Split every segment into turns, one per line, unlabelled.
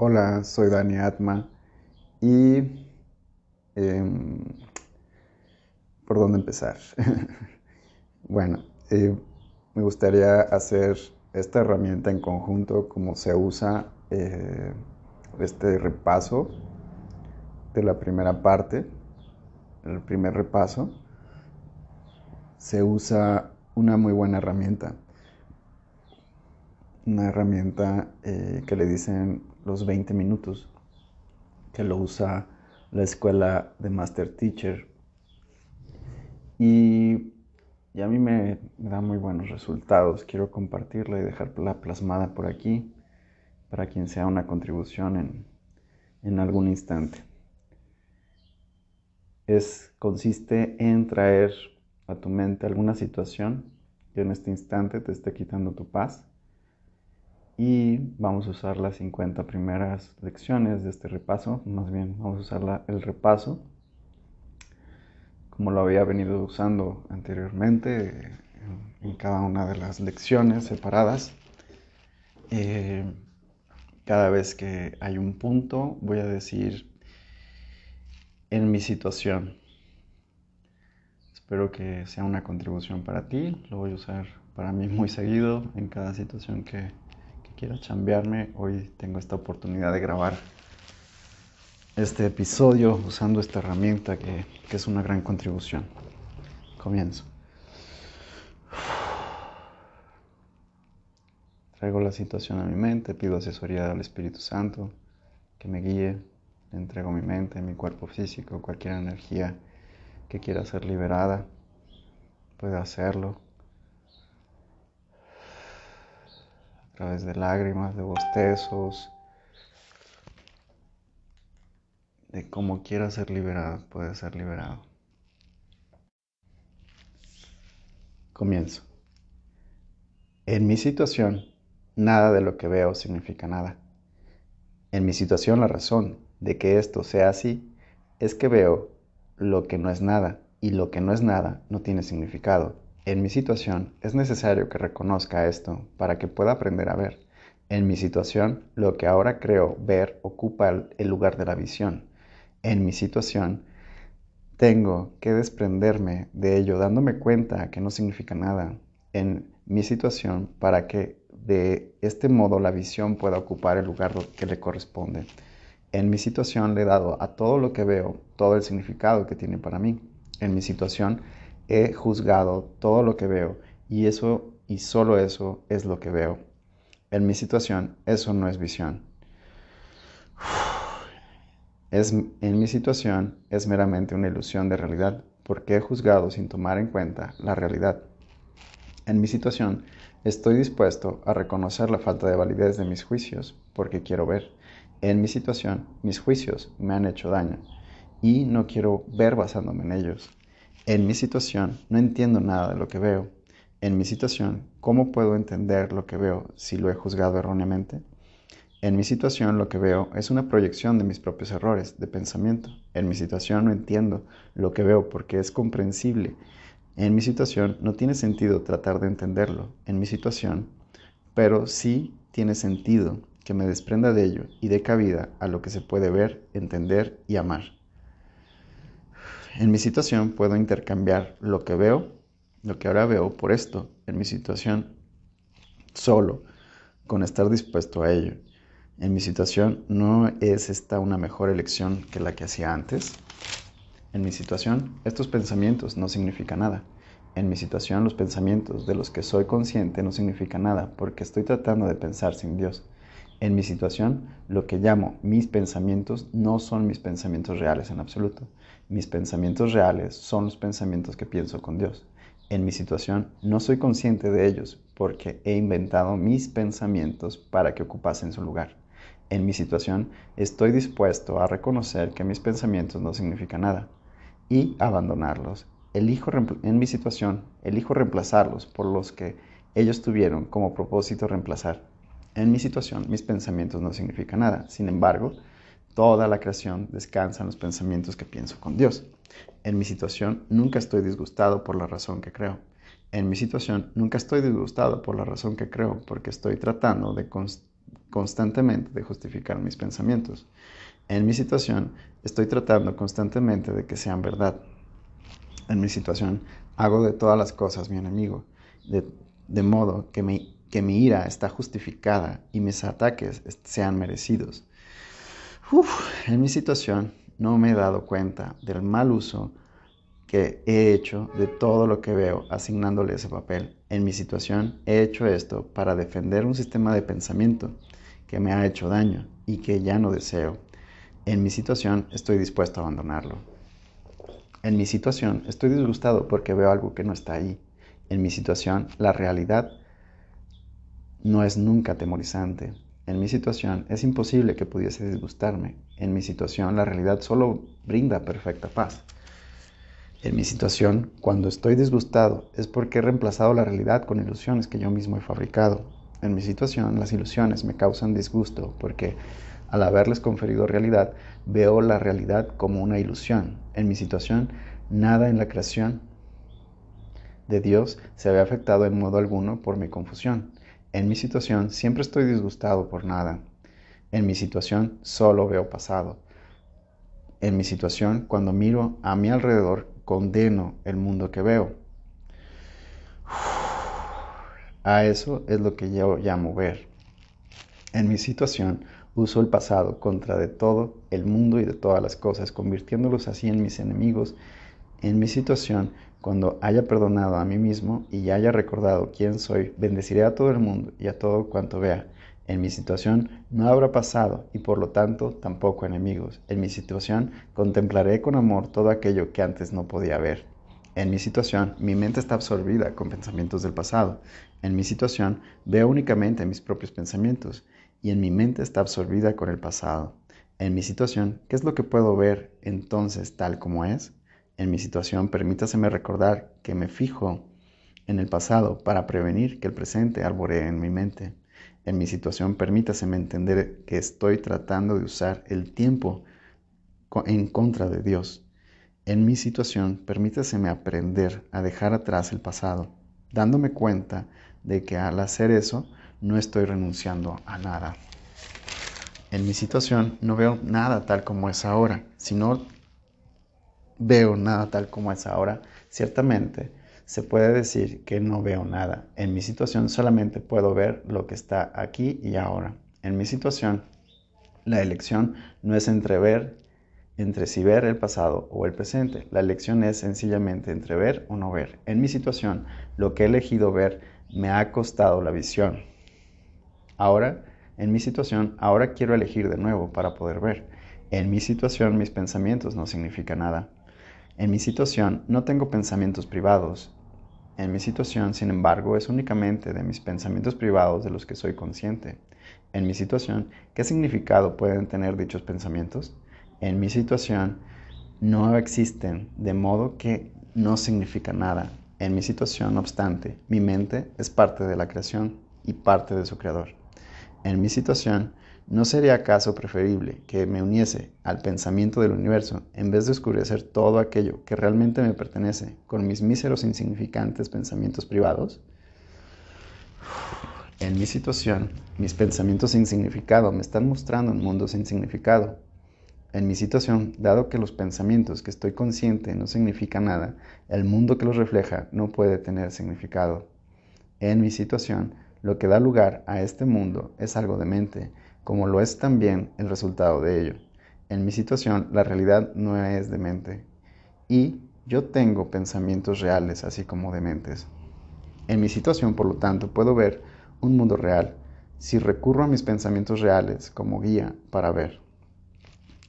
Hola, soy Dani Atma y... Em, ¿Por dónde empezar? bueno, eh, me gustaría hacer esta herramienta en conjunto, como se usa eh, este repaso de la primera parte, el primer repaso, se usa una muy buena herramienta. Una herramienta eh, que le dicen los 20 minutos, que lo usa la escuela de Master Teacher. Y, a mí me, da muy buenos resultados. Quiero compartirla y dejarla plasmada por aquí para quien sea una contribución en, en algún instante. Es, consiste en traer a tu mente alguna situación que en este instante te esté quitando tu paz y vamos a usar las 50 primeras lecciones de este repaso, más bien vamos a usar el repaso como lo había venido usando anteriormente en, cada una de las lecciones separadas. Eh, cada vez que hay un punto voy a decir en mi situación. Espero que sea una contribución para ti, lo voy a usar para mí muy seguido en cada situación que, quiera chambearme, hoy tengo esta oportunidad de grabar este episodio usando esta herramienta que, es una gran contribución. Comienzo. Traigo la situación a mi mente, pido asesoría al Espíritu Santo que me guíe, le entrego mi mente, mi cuerpo físico, cualquier energía que quiera ser liberada, puede hacerlo. Través de lágrimas, de bostezos, de cómo quiera ser liberado, puede ser liberado. Comienzo. En mi situación, nada de lo que veo significa nada. En mi situación, la razón de que esto sea así es que veo lo que no es nada y lo que no es nada no tiene significado en mi situación es necesario que reconozca esto para que pueda aprender a ver. En mi situación, lo que ahora creo ver ocupa el lugar de la visión. En mi situación, tengo que desprenderme de ello dándome cuenta que no significa nada. En mi situación, para que de este modo la visión pueda ocupar el lugar que le corresponde. En mi situación le he dado a todo lo que veo todo el significado que tiene para mí. En mi situación he juzgado todo lo que veo y eso y solo eso es lo que veo. En mi situación, eso no es visión. Es, en mi situación es meramente una ilusión de realidad porque he juzgado sin tomar en cuenta la realidad. En mi situación estoy dispuesto a reconocer la falta de validez de mis juicios porque quiero ver. En mi situación mis juicios me han hecho daño y no quiero ver basándome en ellos. En mi situación no entiendo nada de lo que veo. En mi situación, ¿cómo puedo entender lo que veo si lo he juzgado erróneamente? En mi situación lo que veo es una proyección de mis propios errores de pensamiento. En mi situación no entiendo lo que veo porque es comprensible. En mi situación no tiene sentido tratar de entenderlo. En mi situación, pero sí tiene sentido que me desprenda de ello y dé cabida a lo que se puede ver, entender y amar. En mi situación puedo intercambiar lo que veo, lo que ahora veo, por esto, en mi situación, solo, con estar dispuesto a ello. En mi situación no es esta una mejor elección que la que hacía antes. En mi situación, estos pensamientos no significan nada. En mi situación, los pensamientos de los que soy consciente no significan nada porque estoy tratando de pensar sin Dios. En mi situación, lo que llamo mis pensamientos no son mis pensamientos reales en absoluto. Mis pensamientos reales son los pensamientos que pienso con Dios. En mi situación, no soy consciente de ellos porque he inventado mis pensamientos para que ocupasen su lugar. En mi situación, estoy dispuesto a reconocer que mis pensamientos no significan nada y abandonarlos. Elijo en mi situación, elijo reemplazarlos por los que ellos tuvieron como propósito reemplazar. En mi situación, mis pensamientos no significan nada. Sin embargo, toda la creación descansa en los pensamientos que pienso con Dios. En mi situación, nunca estoy disgustado por la razón que creo. En mi situación, nunca estoy disgustado por la razón que creo, porque estoy tratando de, constantemente de justificar mis pensamientos. En mi situación, estoy tratando constantemente de que sean verdad. En mi situación, hago de todas las cosas mi enemigo, de, modo que mi, que mi ira está justificada y mis ataques sean merecidos. en mi situación, no me he dado cuenta del mal uso que he hecho de todo lo que veo asignándole ese papel. En mi situación he hecho esto para defender un sistema de pensamiento que me ha hecho daño y que ya no deseo. En mi situación estoy dispuesto a abandonarlo. En mi situación estoy disgustado porque veo algo que no está ahí. En mi situación la realidad no es nunca temorizante. En mi situación es imposible que pudiese disgustarme. En mi situación la realidad solo brinda perfecta paz. En mi situación, cuando estoy disgustado, es porque he reemplazado la realidad con ilusiones que yo mismo he fabricado. En mi situación, las ilusiones me causan disgusto porque al haberles conferido realidad, veo la realidad como una ilusión. En mi situación, nada en la creación de Dios se ve afectado en modo alguno por mi confusión. En mi situación, siempre estoy disgustado por nada. En mi situación, solo veo pasado. En mi situación, cuando miro a mi alrededor, condeno el mundo que veo. A eso es lo que yo llamo ver. En mi situación uso el pasado contra de todo el mundo y de todas las cosas, convirtiéndolos así en mis enemigos. En mi situación, cuando haya perdonado a mí mismo y haya recordado quién soy, bendeciré a todo el mundo y a todo cuanto vea. En mi situación no habrá pasado y por lo tanto tampoco enemigos. En mi situación contemplaré con amor todo aquello que antes no podía ver. En mi situación mi mente está absorbida con pensamientos del pasado. En mi situación veo únicamente mis propios pensamientos y en mi mente está absorbida con el pasado. En mi situación, ¿qué es lo que puedo ver entonces tal como es? En mi situación, permítaseme recordar que me fijo en el pasado para prevenir que el presente arboree en mi mente. En mi situación, permítaseme entender que estoy tratando de usar el tiempo en contra de Dios. En mi situación, permítaseme aprender a dejar atrás el pasado, dándome cuenta de que al hacer eso no estoy renunciando a nada. En mi situación no veo nada tal como es ahora. Si no veo nada tal como es ahora, ciertamente se puede decir que no veo nada. En mi situación solamente puedo ver lo que está aquí y ahora. En mi situación, la elección no es entre ver, entre si ver el pasado o el presente. La elección es sencillamente entre ver o no ver. En mi situación, lo que he elegido ver me ha costado la visión. Ahora, en mi situación, ahora quiero elegir de nuevo para poder ver. En mi situación, mis pensamientos no significan nada. En mi situación, no tengo pensamientos privados. En mi situación, sin embargo, es únicamente de mis pensamientos privados de los que soy consciente. En mi situación, ¿qué significado pueden tener dichos pensamientos? En mi situación, no existen, de modo que no significa nada. En mi situación, no obstante, mi mente es parte de la creación y parte de su creador. En mi situación, ¿No sería acaso preferible que me uniese al pensamiento del universo en vez de oscurecer todo aquello que realmente me pertenece con mis míseros insignificantes pensamientos privados? En mi situación, mis pensamientos sin significado me están mostrando un mundo sin significado. En mi situación, dado que los pensamientos que estoy consciente no significan nada, el mundo que los refleja no puede tener significado. En mi situación, lo que da lugar a este mundo es algo de mente, como lo es también el resultado de ello. En mi situación, la realidad no es demente y yo tengo pensamientos reales así como dementes. En mi situación, por lo tanto, puedo ver un mundo real si recurro a mis pensamientos reales como guía para ver.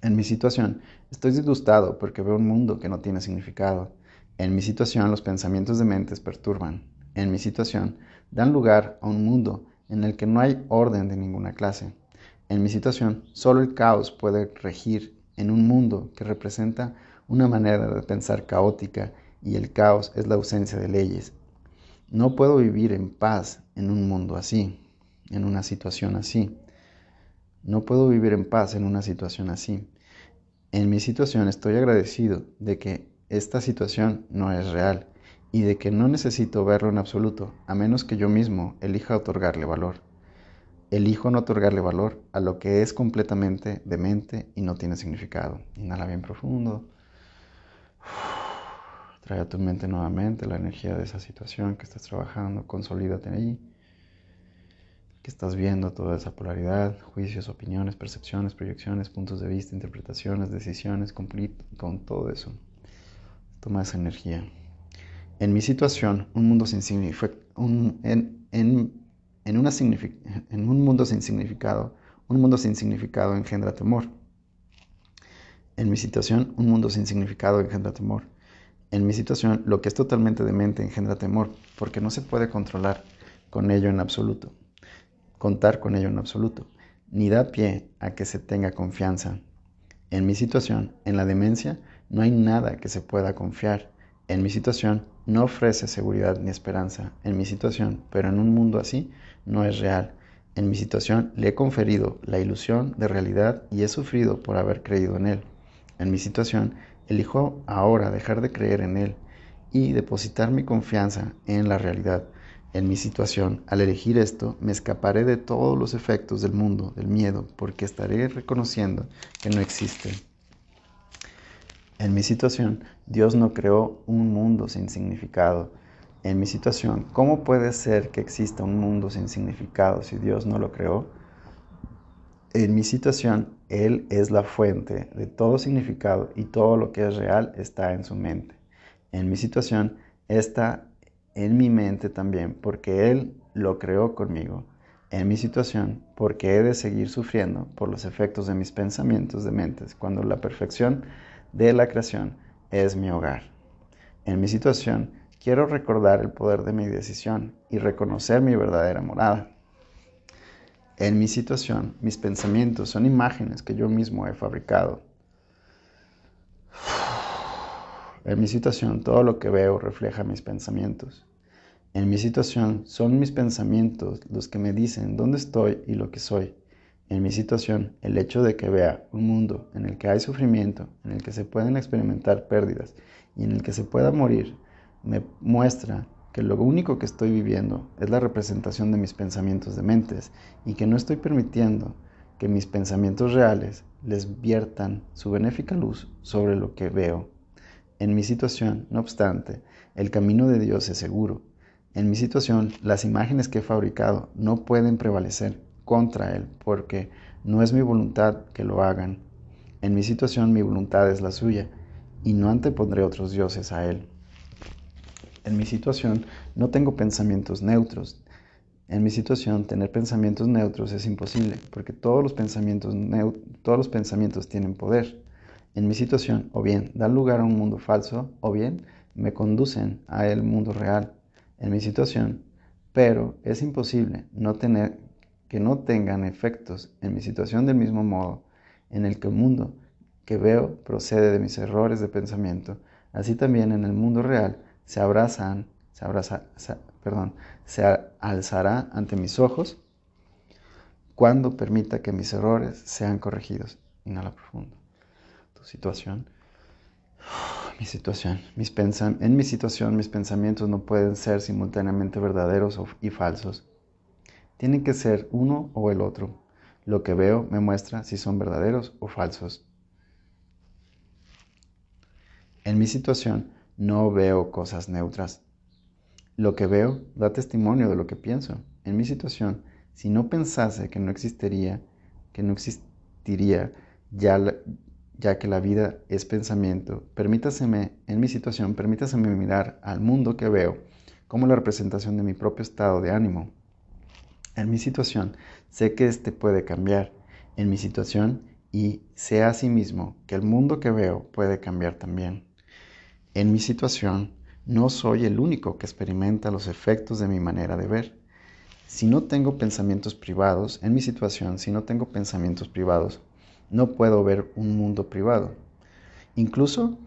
En mi situación, estoy disgustado porque veo un mundo que no tiene significado. En mi situación, los pensamientos dementes perturban. En mi situación, dan lugar a un mundo en el que no hay orden de ninguna clase. En mi situación, solo el caos puede regir en un mundo que representa una manera de pensar caótica y el caos es la ausencia de leyes. No puedo vivir en paz en un mundo así, en una situación así. No puedo vivir en paz en una situación así. En mi situación estoy agradecido de que esta situación no es real y de que no necesito verlo en absoluto, a menos que yo mismo elija otorgarle valor. Elijo no otorgarle valor a lo que es completamente demente y no tiene significado. Inhala bien profundo. Trae a tu mente nuevamente la energía de esa situación que estás trabajando, consolídate ahí. Que estás viendo toda esa polaridad, juicios, opiniones, percepciones, proyecciones, puntos de vista, interpretaciones, decisiones, con todo eso. Toma esa energía. En mi situación, un mundo sin un, en, en, en, un mundo sin significado, un mundo sin significado engendra temor. En mi situación, un mundo sin significado engendra temor. En mi situación, lo que es totalmente demente engendra temor, porque no se puede controlar con ello en absoluto, contar con ello en absoluto, ni da pie a que se tenga confianza. En mi situación, en la demencia, no hay nada que se pueda confiar. En mi situación, no ofrece seguridad ni esperanza. En mi situación, pero en un mundo así, no es real. En mi situación, le he conferido la ilusión de realidad y he sufrido por haber creído en él. En mi situación, Elijo ahora dejar de creer en Él y depositar mi confianza en la realidad. En mi situación, al elegir esto, me escaparé de todos los efectos del mundo, del miedo, porque estaré reconociendo que no existe. En mi situación, Dios no creó un mundo sin significado. En mi situación, ¿cómo puede ser que exista un mundo sin significado si Dios no lo creó? En mi situación, Él es la fuente de todo significado y todo lo que es real está en su mente. En mi situación, está en mi mente también porque Él lo creó conmigo. En mi situación, porque he de seguir sufriendo por los efectos de mis pensamientos de mentes cuando la perfección de la creación es mi hogar. En mi situación, quiero recordar el poder de mi decisión y reconocer mi verdadera morada. En mi situación, mis pensamientos son imágenes que yo mismo he fabricado. En mi situación, todo lo que veo refleja mis pensamientos. En mi situación, son mis pensamientos los que me dicen dónde estoy y lo que soy. En mi situación, el hecho de que vea un mundo en el que hay sufrimiento, en el que se pueden experimentar pérdidas y en el que se pueda morir, me muestra que lo único que estoy viviendo es la representación de mis pensamientos de mentes y que no estoy permitiendo que mis pensamientos reales les viertan su benéfica luz sobre lo que veo. En mi situación, no obstante, el camino de Dios es seguro. En mi situación, las imágenes que he fabricado no pueden prevalecer contra Él porque no es mi voluntad que lo hagan. En mi situación mi voluntad es la suya y no antepondré otros dioses a Él. En mi situación no tengo pensamientos neutros. En mi situación tener pensamientos neutros es imposible porque todos los pensamientos, todos los pensamientos tienen poder. En mi situación o bien dan lugar a un mundo falso o bien me conducen a el mundo real. En mi situación, pero es imposible no tener que no tengan efectos en mi situación del mismo modo en el que el mundo que veo procede de mis errores de pensamiento, así también en el mundo real se abrazan, se abraza, perdón, se alzará ante mis ojos cuando permita que mis errores sean corregidos. Inhala profundo. Tu situación. Mi situación. Mis en mi situación mis pensamientos no pueden ser simultáneamente verdaderos y falsos. Tienen que ser uno o el otro. Lo que veo me muestra si son verdaderos o falsos. En mi situación, no veo cosas neutras. Lo que veo da testimonio de lo que pienso. En mi situación, si no pensase que no existiría, que no existiría ya, ya que la vida es pensamiento, permítaseme, en mi situación, permítaseme mirar al mundo que veo como la representación de mi propio estado de ánimo. En mi situación, sé que éste puede cambiar. En mi situación, y sé asimismo que el mundo que veo puede cambiar también. En mi situación, no soy el único que experimenta los efectos de mi manera de ver. Si no tengo pensamientos privados, en mi situación, si no tengo pensamientos privados, no puedo ver un mundo privado. Incluso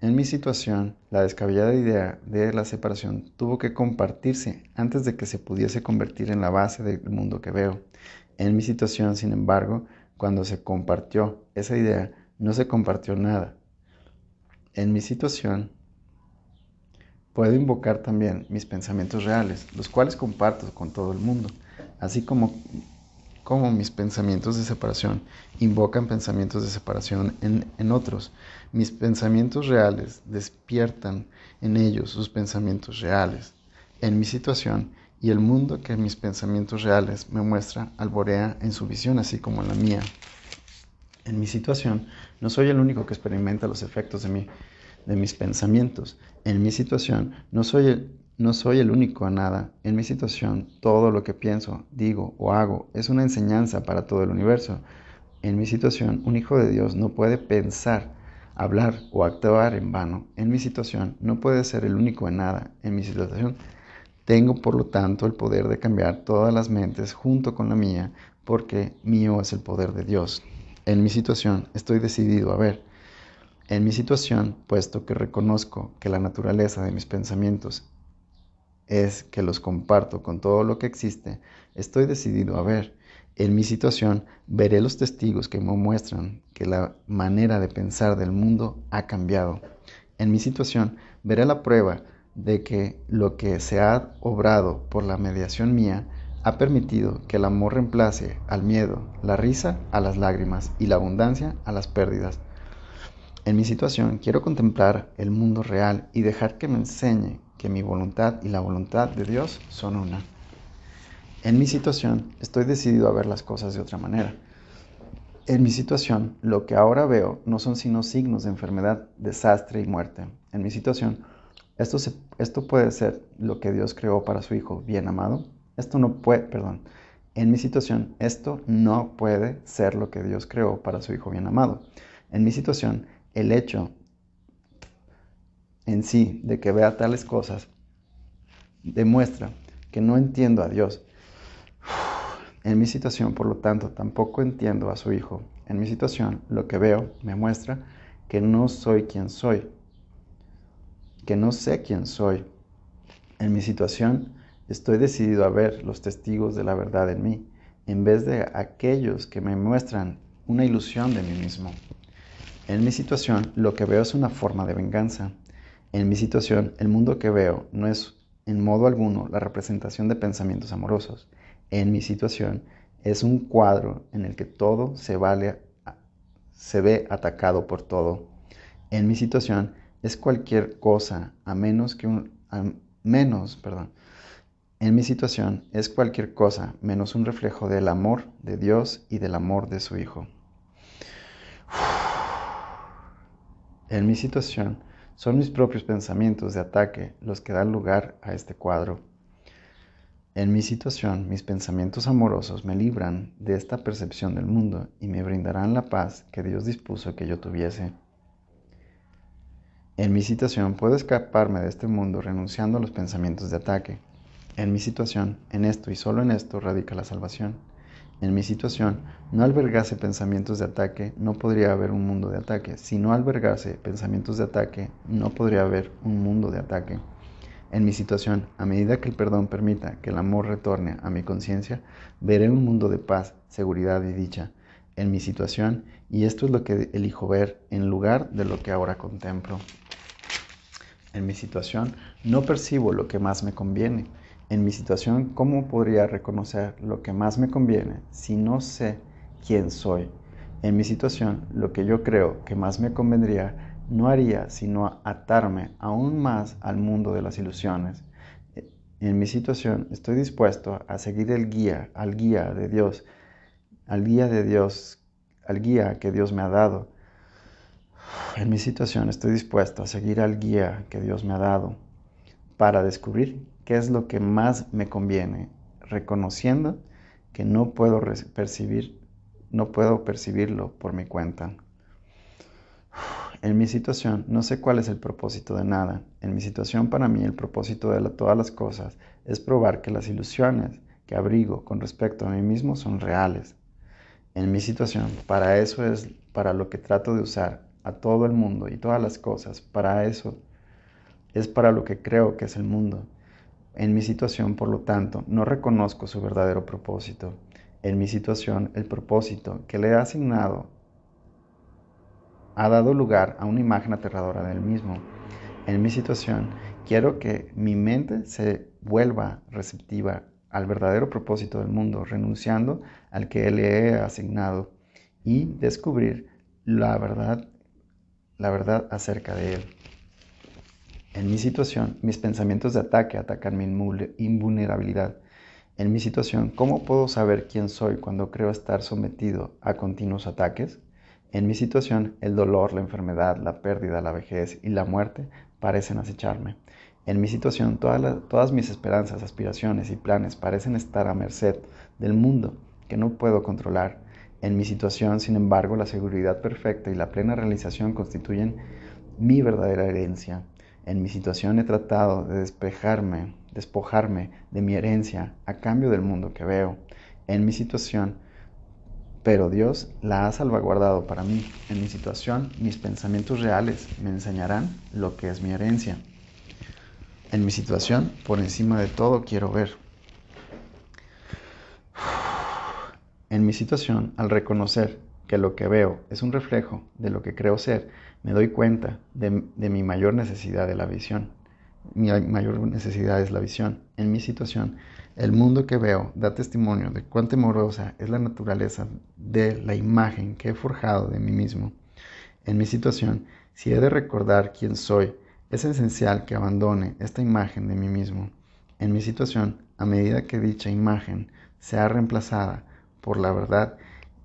en mi situación, la descabellada idea de la separación tuvo que compartirse antes de que se pudiese convertir en la base del mundo que veo. En mi situación, sin embargo, cuando se compartió esa idea, no se compartió nada. En mi situación, puedo invocar también mis pensamientos reales, los cuales comparto con todo el mundo, así como cómo mis pensamientos de separación invocan pensamientos de separación en, en otros. Mis pensamientos reales despiertan en ellos sus pensamientos reales. En mi situación y el mundo que mis pensamientos reales me muestra alborea en su visión así como en la mía. En mi situación no soy el único que experimenta los efectos de, mi, de mis pensamientos. En mi situación no soy, el, no soy el único a nada. En mi situación todo lo que pienso, digo o hago es una enseñanza para todo el universo. En mi situación un hijo de Dios no puede pensar, hablar o actuar en vano. En mi situación no puede ser el único en nada. En mi situación tengo, por lo tanto, el poder de cambiar todas las mentes junto con la mía, porque mío es el poder de Dios. En mi situación estoy decidido a ver. En mi situación, puesto que reconozco que la naturaleza de mis pensamientos es que los comparto con todo lo que existe, estoy decidido a ver. En mi situación veré los testigos que me muestran que la manera de pensar del mundo ha cambiado. En mi situación veré la prueba de que lo que se ha obrado por la mediación mía ha permitido que el amor reemplace al miedo, la risa a las lágrimas y la abundancia a las pérdidas. En mi situación quiero contemplar el mundo real y dejar que me enseñe que mi voluntad y la voluntad de Dios son una. En mi situación estoy decidido a ver las cosas de otra manera. En mi situación, lo que ahora veo no son sino signos de enfermedad, desastre y muerte. En mi situación, esto, esto puede ser lo que Dios creó para su Hijo bien amado. Esto no puede, perdón, en mi situación, esto no puede ser lo que Dios creó para su Hijo bien amado. En mi situación, el hecho en sí de que vea tales cosas demuestra que no entiendo a Dios. En mi situación, por lo tanto, tampoco entiendo a su Hijo. En mi situación, lo que veo me muestra que no soy quien soy que no sé quién soy. En mi situación, estoy decidido a ver los testigos de la verdad en mí, en vez de aquellos que me muestran una ilusión de mí mismo. En mi situación, lo que veo es una forma de venganza. En mi situación, el mundo que veo no es en modo alguno la representación de pensamientos amorosos. En mi situación, es un cuadro en el que todo se, vale, ve atacado por todo. En mi situación, es cualquier cosa a menos que un menos, perdón. En mi situación es cualquier cosa menos un reflejo del amor de Dios y del amor de su Hijo. En mi situación son mis propios pensamientos de ataque los que dan lugar a este cuadro. En mi situación, mis pensamientos amorosos me libran de esta percepción del mundo y me brindarán la paz que Dios dispuso que yo tuviese. En mi situación puedo escaparme de este mundo renunciando a los pensamientos de ataque. En mi situación, en esto y solo en esto radica la salvación. En mi situación, no albergase pensamientos de ataque, no podría haber un mundo de ataque. Si no albergase pensamientos de ataque, no podría haber un mundo de ataque. En mi situación, a medida que el perdón permita que el amor retorne a mi conciencia, veré un mundo de paz, seguridad y dicha. En mi situación, y esto es lo que elijo ver en lugar de lo que ahora contemplo. En mi situación no percibo lo que más me conviene. En mi situación, ¿cómo podría reconocer lo que más me conviene si no sé quién soy? En mi situación, lo que yo creo que más me convendría no haría sino atarme aún más al mundo de las ilusiones. En mi situación estoy dispuesto a seguir el guía, al guía de Dios, al guía de Dios, al guía que Dios me ha dado en mi situación estoy dispuesto a seguir al guía que Dios me ha dado para descubrir qué es lo que más me conviene, reconociendo que no puedo percibir, no puedo percibirlo por mi cuenta. En mi situación no sé cuál es el propósito de nada. En mi situación para mí el propósito de todas las cosas es probar que las ilusiones que abrigo con respecto a mí mismo son reales. En mi situación para eso es para lo que trato de usar a todo el mundo y todas las cosas. Para eso es para lo que creo que es el mundo. En mi situación, por lo tanto, no reconozco su verdadero propósito. En mi situación, el propósito que le he asignado ha dado lugar a una imagen aterradora del mismo. En mi situación, quiero que mi mente se vuelva receptiva al verdadero propósito del mundo, renunciando al que le he asignado y descubrir la verdad, la verdad acerca de Él. En mi situación, mis pensamientos de ataque atacan mi invulnerabilidad. En mi situación, ¿cómo puedo saber quién soy cuando creo estar sometido a continuos ataques? En mi situación, el dolor, la enfermedad, la pérdida, la vejez y la muerte parecen acecharme. En mi situación, todas, mis esperanzas, aspiraciones y planes parecen estar a merced del mundo que no puedo controlar. En mi situación, sin embargo, la seguridad perfecta y la plena realización constituyen mi verdadera herencia. En mi situación he tratado de despejarme, despojarme de mi herencia a cambio del mundo que veo. En mi situación, pero Dios la ha salvaguardado para mí. En mi situación, mis pensamientos reales me enseñarán lo que es mi herencia. En mi situación, por encima de todo, quiero ver. En mi situación, al reconocer que lo que veo es un reflejo de lo que creo ser, me doy cuenta de, mi mayor necesidad de la visión. Mi mayor necesidad es la visión. En mi situación, el mundo que veo da testimonio de cuán temorosa es la naturaleza de la imagen que he forjado de mí mismo. En mi situación, si he de recordar quién soy, es esencial que abandone esta imagen de mí mismo. En mi situación, a medida que dicha imagen sea reemplazada por la verdad,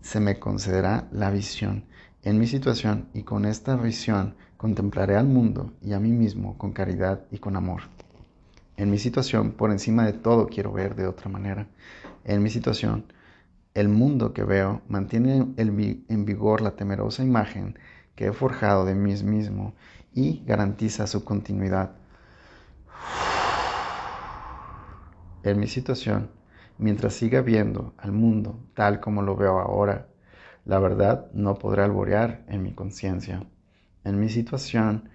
se me concederá la visión. En mi situación y con esta visión contemplaré al mundo y a mí mismo con caridad y con amor. En mi situación, por encima de todo, quiero ver de otra manera. En mi situación, el mundo que veo mantiene en vigor la temerosa imagen que he forjado de mí mismo y garantiza su continuidad. En mi situación, mientras siga viendo al mundo tal como lo veo ahora, la verdad no podrá alborear en mi conciencia. En mi situación,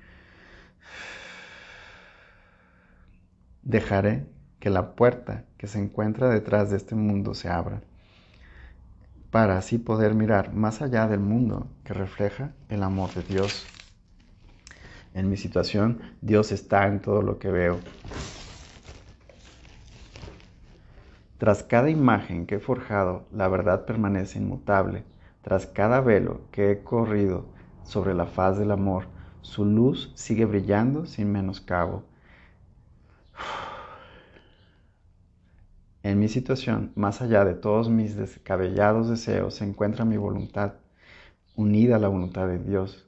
dejaré que la puerta que se encuentra detrás de este mundo se abra, para así poder mirar más allá del mundo que refleja el amor de Dios. En mi situación, Dios está en todo lo que veo. Tras cada imagen que he forjado, la verdad permanece inmutable. Tras cada velo que he corrido sobre la faz del amor, su luz sigue brillando sin menoscabo. En mi situación, más allá de todos mis descabellados deseos, se encuentra mi voluntad, unida a la voluntad de Dios.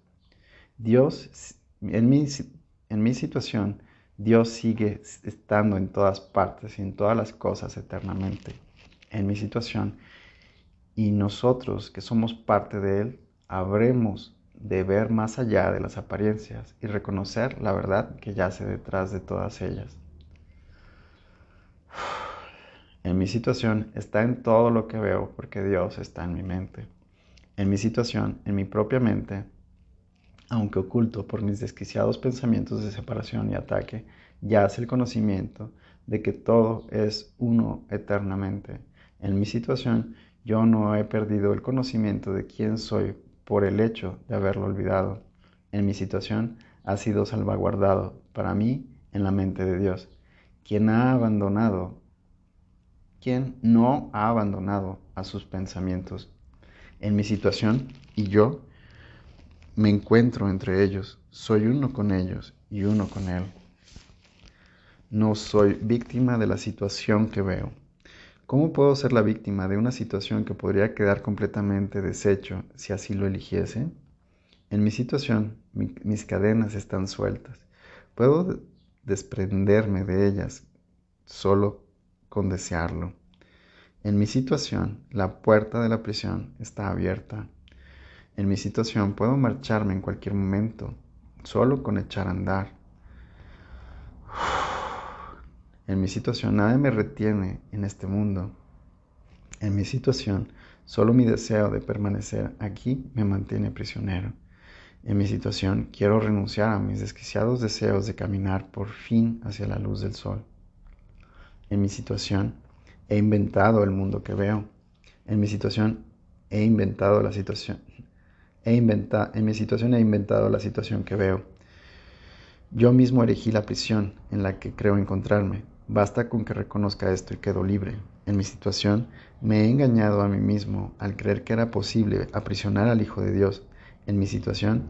Dios en mi, en mi situación, Dios sigue estando en todas partes y en todas las cosas eternamente. En mi situación, y nosotros que somos parte de Él, habremos de ver más allá de las apariencias y reconocer la verdad que yace detrás de todas ellas. En mi situación está en todo lo que veo porque Dios está en mi mente. En mi situación, en mi propia mente, aunque oculto por mis desquiciados pensamientos de separación y ataque, yace el conocimiento de que todo es uno eternamente. En mi situación, yo no he perdido el conocimiento de quién soy por el hecho de haberlo olvidado. En mi situación, ha sido salvaguardado para mí en la mente de Dios, quien ha abandonado, quien no ha abandonado a sus pensamientos. En mi situación, y yo, me encuentro entre ellos, soy uno con ellos y uno con Él. No soy víctima de la situación que veo. ¿Cómo puedo ser la víctima de una situación que podría quedar completamente deshecho si así lo eligiese? En mi situación, mis cadenas están sueltas. Puedo desprenderme de ellas solo con desearlo. En mi situación, la puerta de la prisión está abierta. En mi situación puedo marcharme en cualquier momento, solo con echar a andar. En mi situación nadie me retiene en este mundo. En mi situación solo mi deseo de permanecer aquí me mantiene prisionero. En mi situación quiero renunciar a mis desquiciados deseos de caminar por fin hacia la luz del sol. En mi situación he inventado el mundo que veo. En mi situación he inventado la situación, He inventado, en mi situación he inventado la situación que veo. Yo mismo elegí la prisión en la que creo encontrarme. Basta con que reconozca esto y quedo libre. En mi situación me he engañado a mí mismo al creer que era posible aprisionar al Hijo de Dios. En mi situación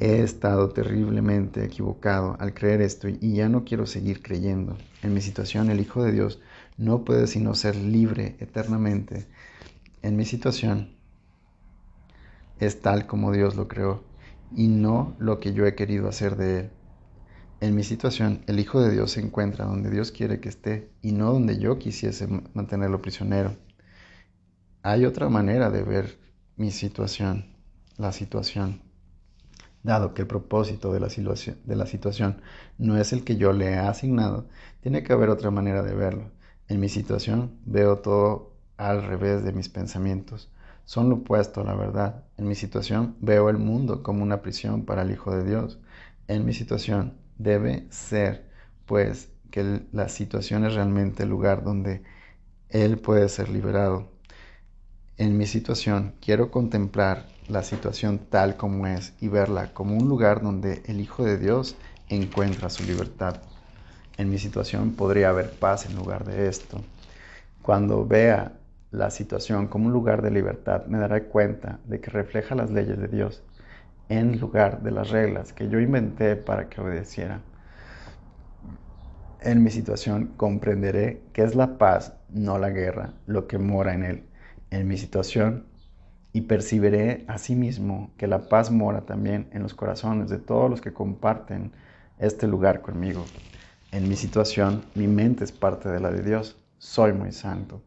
he estado terriblemente equivocado al creer esto y ya no quiero seguir creyendo. En mi situación el Hijo de Dios no puede sino ser libre eternamente. En mi situación es tal como Dios lo creó y no lo que yo he querido hacer de él. En mi situación, el Hijo de Dios se encuentra donde Dios quiere que esté y no donde yo quisiese mantenerlo prisionero. Hay otra manera de ver mi situación, la situación. Dado que el propósito de la, de la situación no es el que yo le he asignado, tiene que haber otra manera de verlo. En mi situación veo todo al revés de mis pensamientos son lo opuesto a la verdad. En mi situación veo el mundo como una prisión para el Hijo de Dios. En mi situación debe ser, pues, que la situación es realmente el lugar donde Él puede ser liberado. En mi situación quiero contemplar la situación tal como es y verla como un lugar donde el Hijo de Dios encuentra su libertad. En mi situación podría haber paz en lugar de esto. Cuando vea la situación como un lugar de libertad, me daré cuenta de que refleja las leyes de Dios en lugar de las reglas que yo inventé para que obedeciera. En mi situación comprenderé que es la paz, no la guerra, lo que mora en él. En mi situación y percibiré asimismo que la paz mora también en los corazones de todos los que comparten este lugar conmigo. En mi situación, mi mente es parte de la de Dios. Soy muy santo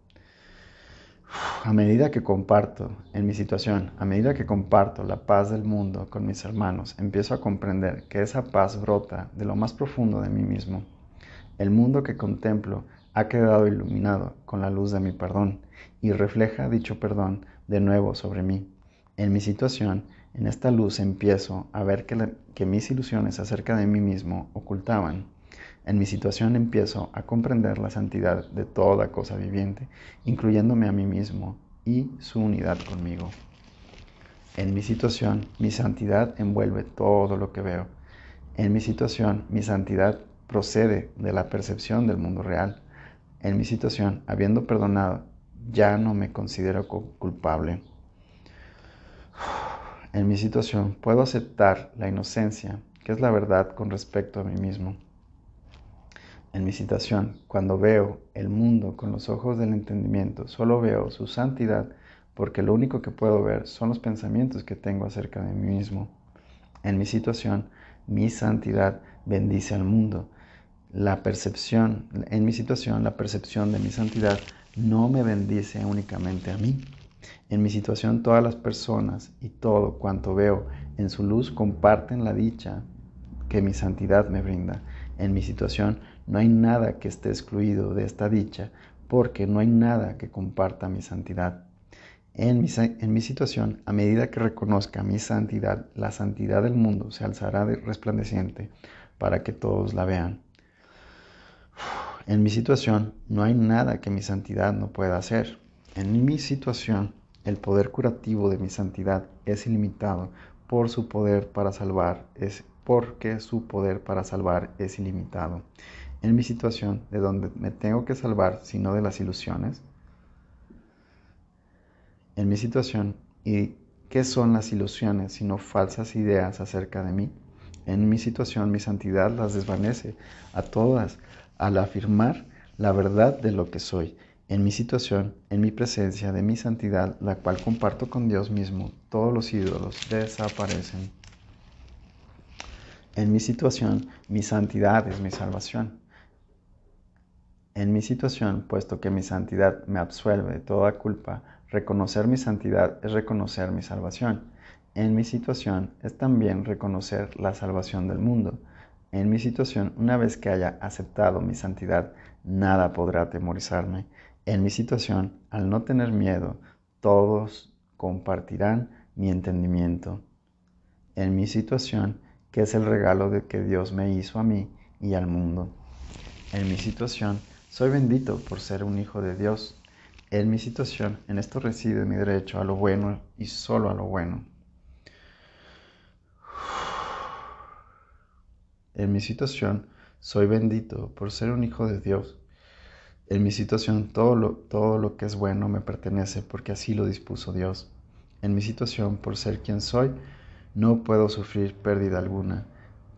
a medida que comparto en mi situación, a medida que comparto la paz del mundo con mis hermanos, empiezo a comprender que esa paz brota de lo más profundo de mí mismo. El mundo que contemplo ha quedado iluminado con la luz de mi perdón y refleja dicho perdón de nuevo sobre mí. En mi situación, en esta luz empiezo a ver que, mis ilusiones acerca de mí mismo ocultaban en mi situación empiezo a comprender la santidad de toda cosa viviente, incluyéndome a mí mismo y su unidad conmigo. En mi situación, mi santidad envuelve todo lo que veo. En mi situación, mi santidad procede de la percepción del mundo real. En mi situación, habiendo perdonado, ya no me considero culpable. En mi situación, puedo aceptar la inocencia, que es la verdad con respecto a mí mismo en mi situación, cuando veo el mundo con los ojos del entendimiento, solo veo su santidad porque lo único que puedo ver son los pensamientos que tengo acerca de mí mismo. En mi situación, mi santidad bendice al mundo. La percepción, en mi situación, la percepción de mi santidad no me bendice únicamente a mí. En mi situación, todas las personas y todo cuanto veo en su luz comparten la dicha que mi santidad me brinda. En mi situación, no hay nada que esté excluido de esta dicha porque no hay nada que comparta mi santidad. En mi, en mi, situación, a medida que reconozca mi santidad, la santidad del mundo se alzará de resplandeciente para que todos la vean. En mi situación, no hay nada que mi santidad no pueda hacer. En mi situación, el poder curativo de mi santidad es ilimitado por su poder para salvar, es porque su poder para salvar es ilimitado en mi situación de donde me tengo que salvar, sino de las ilusiones? En mi situación, ¿y qué son las ilusiones sino falsas ideas acerca de mí? En mi situación, mi santidad las desvanece a todas al afirmar la verdad de lo que soy. En mi situación, en mi presencia de mi santidad, la cual comparto con Dios mismo, todos los ídolos desaparecen. En mi situación, mi santidad es mi salvación. En mi situación, puesto que mi santidad me absuelve de toda culpa, reconocer mi santidad es reconocer mi salvación. En mi situación es también reconocer la salvación del mundo. En mi situación, una vez que haya aceptado mi santidad, nada podrá atemorizarme. En mi situación, al no tener miedo, todos compartirán mi entendimiento. En mi situación, que es el regalo de que Dios me hizo a mí y al mundo. En mi situación, soy bendito por ser un hijo de Dios. En mi situación, en esto reside mi derecho a lo bueno y solo a lo bueno. En mi situación, soy bendito por ser un hijo de Dios. En mi situación todo lo, todo lo que es bueno me pertenece porque así lo dispuso Dios. En mi situación, por ser quien soy, no puedo sufrir pérdida alguna,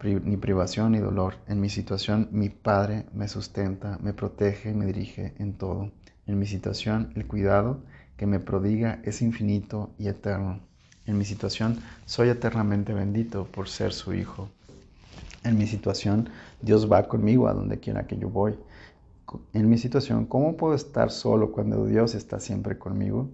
ni privación ni dolor. En mi situación, mi Padre me sustenta, me protege me dirige en todo. En mi situación, el cuidado que me prodiga es infinito y eterno. En mi situación, soy eternamente bendito por ser su Hijo. En mi situación, Dios va conmigo a donde quiera que yo voy. En mi situación, ¿cómo puedo estar solo cuando Dios está siempre conmigo?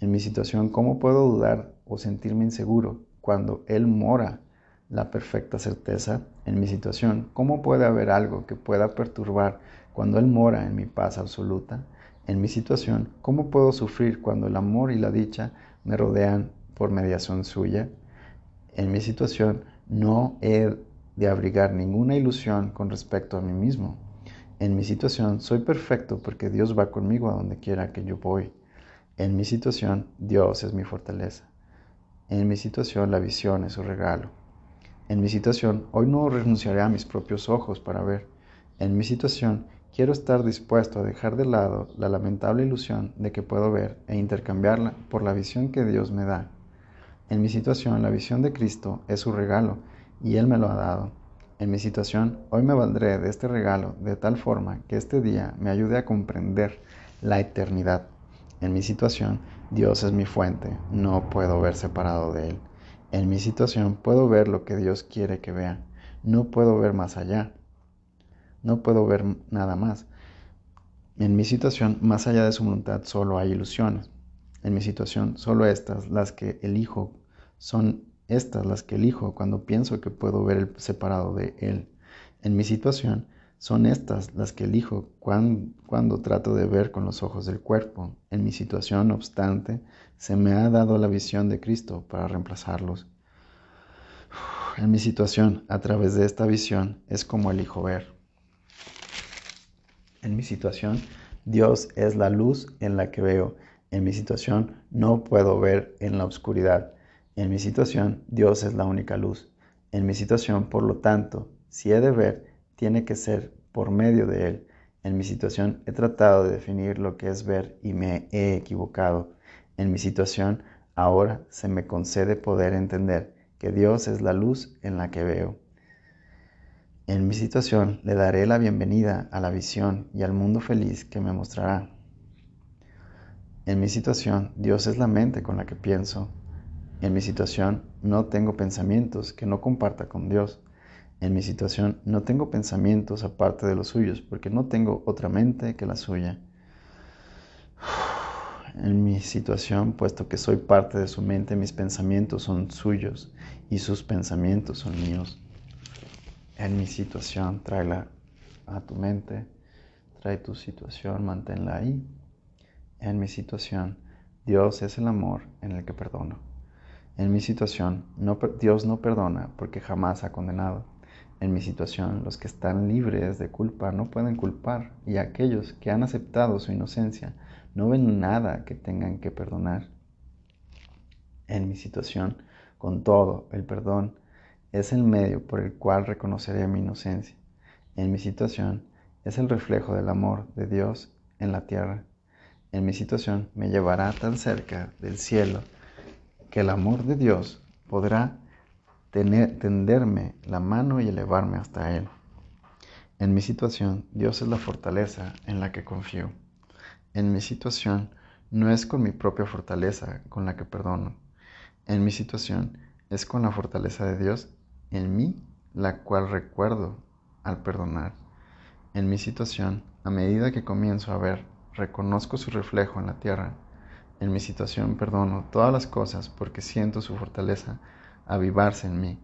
En mi situación, ¿cómo puedo dudar o sentirme inseguro cuando Él mora la perfecta certeza? En mi situación, ¿cómo puede haber algo que pueda perturbar cuando Él mora en mi paz absoluta? En mi situación, ¿cómo puedo sufrir cuando el amor y la dicha me rodean por mediación suya? En mi situación, no he de abrigar ninguna ilusión con respecto a mí mismo. En mi situación soy perfecto porque Dios va conmigo a donde quiera que yo voy. En mi situación Dios es mi fortaleza. En mi situación la visión es su regalo. En mi situación hoy no renunciaré a mis propios ojos para ver. En mi situación quiero estar dispuesto a dejar de lado la lamentable ilusión de que puedo ver e intercambiarla por la visión que Dios me da. En mi situación la visión de Cristo es su regalo y Él me lo ha dado. En mi situación, hoy me valdré de este regalo de tal forma que este día me ayude a comprender la eternidad. En mi situación, Dios es mi fuente, no puedo ver separado de Él. En mi situación puedo ver lo que Dios quiere que vea, no puedo ver más allá, no puedo ver nada más. En mi situación, más allá de su voluntad, solo hay ilusiones. En mi situación, solo estas, las que elijo, son estas las que elijo cuando pienso que puedo ver el separado de Él. En mi situación, son estas las que elijo cuando, cuando, trato de ver con los ojos del cuerpo. En mi situación, no obstante, se me ha dado la visión de Cristo para reemplazarlos. En mi situación, a través de esta visión, es como elijo ver. En mi situación, Dios es la luz en la que veo. En mi situación, no puedo ver en la oscuridad. En mi situación, Dios es la única luz. En mi situación, por lo tanto, si he de ver, tiene que ser por medio de Él. En mi situación he tratado de definir lo que es ver y me he equivocado. En mi situación, ahora se me concede poder entender que Dios es la luz en la que veo. En mi situación le daré la bienvenida a la visión y al mundo feliz que me mostrará. En mi situación, Dios es la mente con la que pienso. En mi situación no tengo pensamientos que no comparta con Dios. En mi situación no tengo pensamientos aparte de los suyos porque no tengo otra mente que la suya. En mi situación, puesto que soy parte de su mente, mis pensamientos son suyos y sus pensamientos son míos. En mi situación, tráela a tu mente, trae tu situación, manténla ahí. En mi situación, Dios es el amor en el que perdono. En mi situación, Dios no perdona porque jamás ha condenado. En mi situación, los que están libres de culpa no pueden culpar y aquellos que han aceptado su inocencia no ven nada que tengan que perdonar. En mi situación, con todo, el perdón es el medio por el cual reconoceré mi inocencia. En mi situación, es el reflejo del amor de Dios en la tierra. En mi situación, me llevará tan cerca del cielo que el amor de Dios podrá tenderme la mano y elevarme hasta Él. En mi situación, Dios es la fortaleza en la que confío. En mi situación, no es con mi propia fortaleza con la que perdono. En mi situación, es con la fortaleza de Dios en mí la cual recuerdo al perdonar. En mi situación, a medida que comienzo a ver, reconozco su reflejo en la tierra en mi situación perdono todas las cosas porque siento su fortaleza avivarse en mí,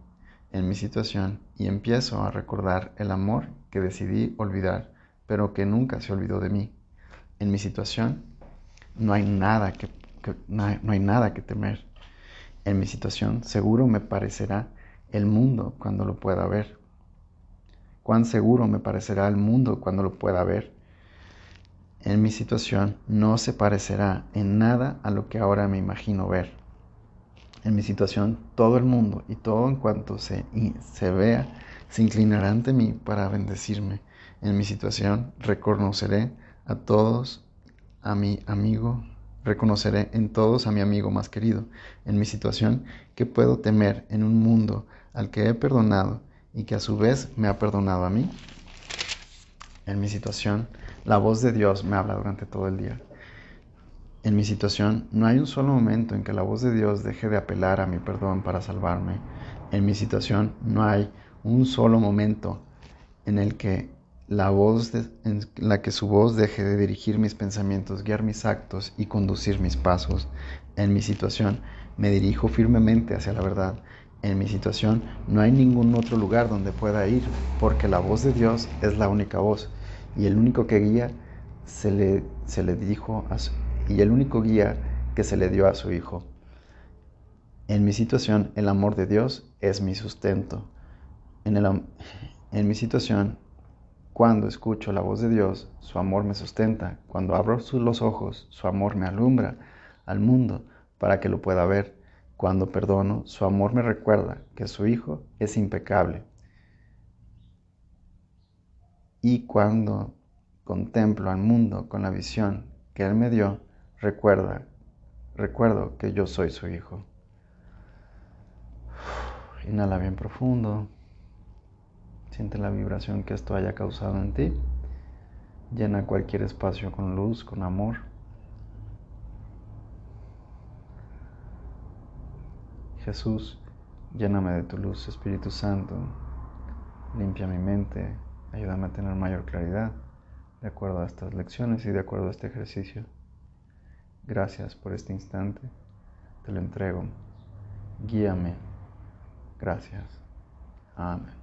en mi situación, y empiezo a recordar el amor que decidí olvidar, pero que nunca se olvidó de mí. En mi situación no hay nada que, no hay nada que temer. En mi situación seguro me parecerá el mundo cuando lo pueda ver. Cuán seguro me parecerá el mundo cuando lo pueda ver en mi situación no se parecerá en nada a lo que ahora me imagino ver. En mi situación todo el mundo y todo en cuanto se, se vea se inclinará ante mí para bendecirme. En mi situación reconoceré a todos a mi amigo, reconoceré en todos a mi amigo más querido. En mi situación, que puedo temer en un mundo al que he perdonado y que a su vez me ha perdonado a mí? En mi situación, la voz de Dios me habla durante todo el día. En mi situación, no hay un solo momento en que la voz de Dios deje de apelar a mi perdón para salvarme. En mi situación, no hay un solo momento en el que la voz en la que su voz deje de dirigir mis pensamientos, guiar mis actos y conducir mis pasos. En mi situación, me dirijo firmemente hacia la verdad. En mi situación, no hay ningún otro lugar donde pueda ir, porque la voz de Dios es la única voz y el único que guía se le, se le dijo a y el único guía que se le dio a su hijo. En mi situación, el amor de Dios es mi sustento. En, el, en mi situación, cuando escucho la voz de Dios, su amor me sustenta. Cuando abro los ojos, su amor me alumbra al mundo para que lo pueda ver. Cuando perdono, su amor me recuerda que su Hijo es impecable. Y cuando contemplo al mundo con la visión que Él me dio, recuerda, recuerdo que yo soy su Hijo. Inhala bien profundo. Siente la vibración que esto haya causado en ti. Llena cualquier espacio con luz, con amor. Jesús, lléname de tu luz, Espíritu Santo. Limpia mi mente, ayúdame a tener mayor claridad de acuerdo a estas lecciones y de acuerdo a este ejercicio. Gracias por este instante, te lo entrego. Guíame. Gracias. Amén.